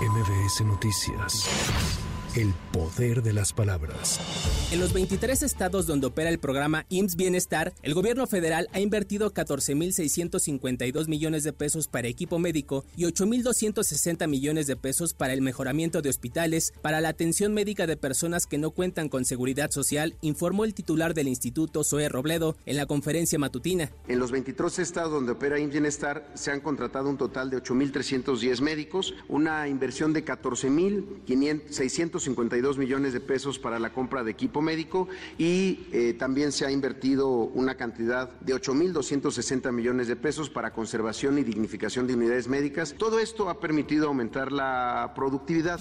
MBS Noticias. El poder de las palabras. En los 23 estados donde opera el programa IMSS Bienestar, el gobierno federal ha invertido 14.652 millones de pesos para equipo médico y 8.260 millones de pesos para el mejoramiento de hospitales, para la atención médica de personas que no cuentan con seguridad social, informó el titular del instituto, Zoe Robledo, en la conferencia matutina. En los 23 estados donde opera IMSS Bienestar se han contratado un total de 8.310 médicos, una inversión de 14.600 52 millones de pesos para la compra de equipo médico y eh, también se ha invertido una cantidad de 8.260 millones de pesos para conservación y dignificación de unidades médicas. Todo esto ha permitido aumentar la productividad.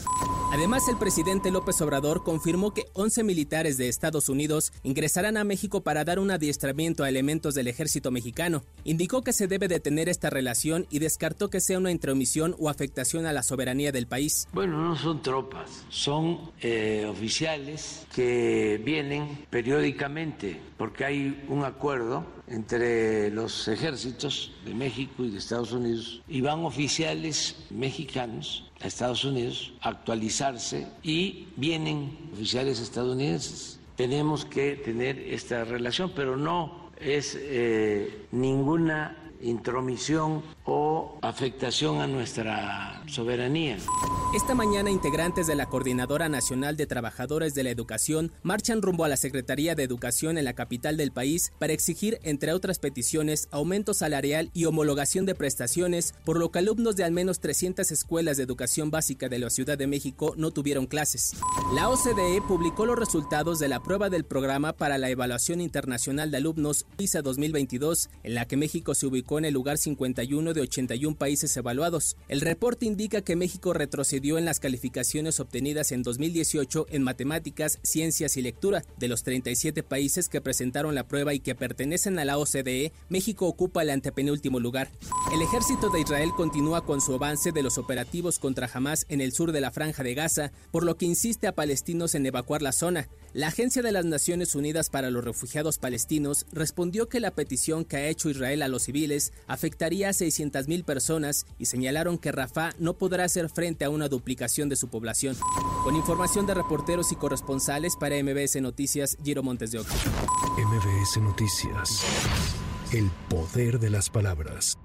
Además, el presidente López Obrador confirmó que 11 militares de Estados Unidos ingresarán a México para dar un adiestramiento a elementos del ejército mexicano. Indicó que se debe detener esta relación y descartó que sea una intromisión o afectación a la soberanía del país. Bueno, no son tropas, son eh, oficiales que vienen periódicamente, porque hay un acuerdo entre los ejércitos de México y de Estados Unidos, y van oficiales mexicanos a Estados Unidos a actualizarse y vienen oficiales estadounidenses. Tenemos que tener esta relación, pero no es eh, ninguna intromisión o afectación a nuestra soberanía. Esta mañana integrantes de la Coordinadora Nacional de Trabajadores de la Educación marchan rumbo a la Secretaría de Educación en la capital del país para exigir, entre otras peticiones, aumento salarial y homologación de prestaciones, por lo que alumnos de al menos 300 escuelas de educación básica de la Ciudad de México no tuvieron clases. La OCDE publicó los resultados de la prueba del programa para la evaluación internacional de alumnos PISA 2022, en la que México se ubicó en el lugar 51 de 81 países evaluados. El reporte indica que México retrocedió en las calificaciones obtenidas en 2018 en matemáticas, ciencias y lectura. De los 37 países que presentaron la prueba y que pertenecen a la OCDE, México ocupa el antepenúltimo lugar. El ejército de Israel continúa con su avance de los operativos contra Hamas en el sur de la franja de Gaza, por lo que insiste a palestinos en evacuar la zona. La Agencia de las Naciones Unidas para los Refugiados Palestinos respondió que la petición que ha hecho Israel a los civiles afectaría a 600.000 personas y señalaron que Rafah no podrá hacer frente a una duplicación de su población. Con información de reporteros y corresponsales para MBS Noticias, Giro Montes de Oca. MBS Noticias. El poder de las palabras.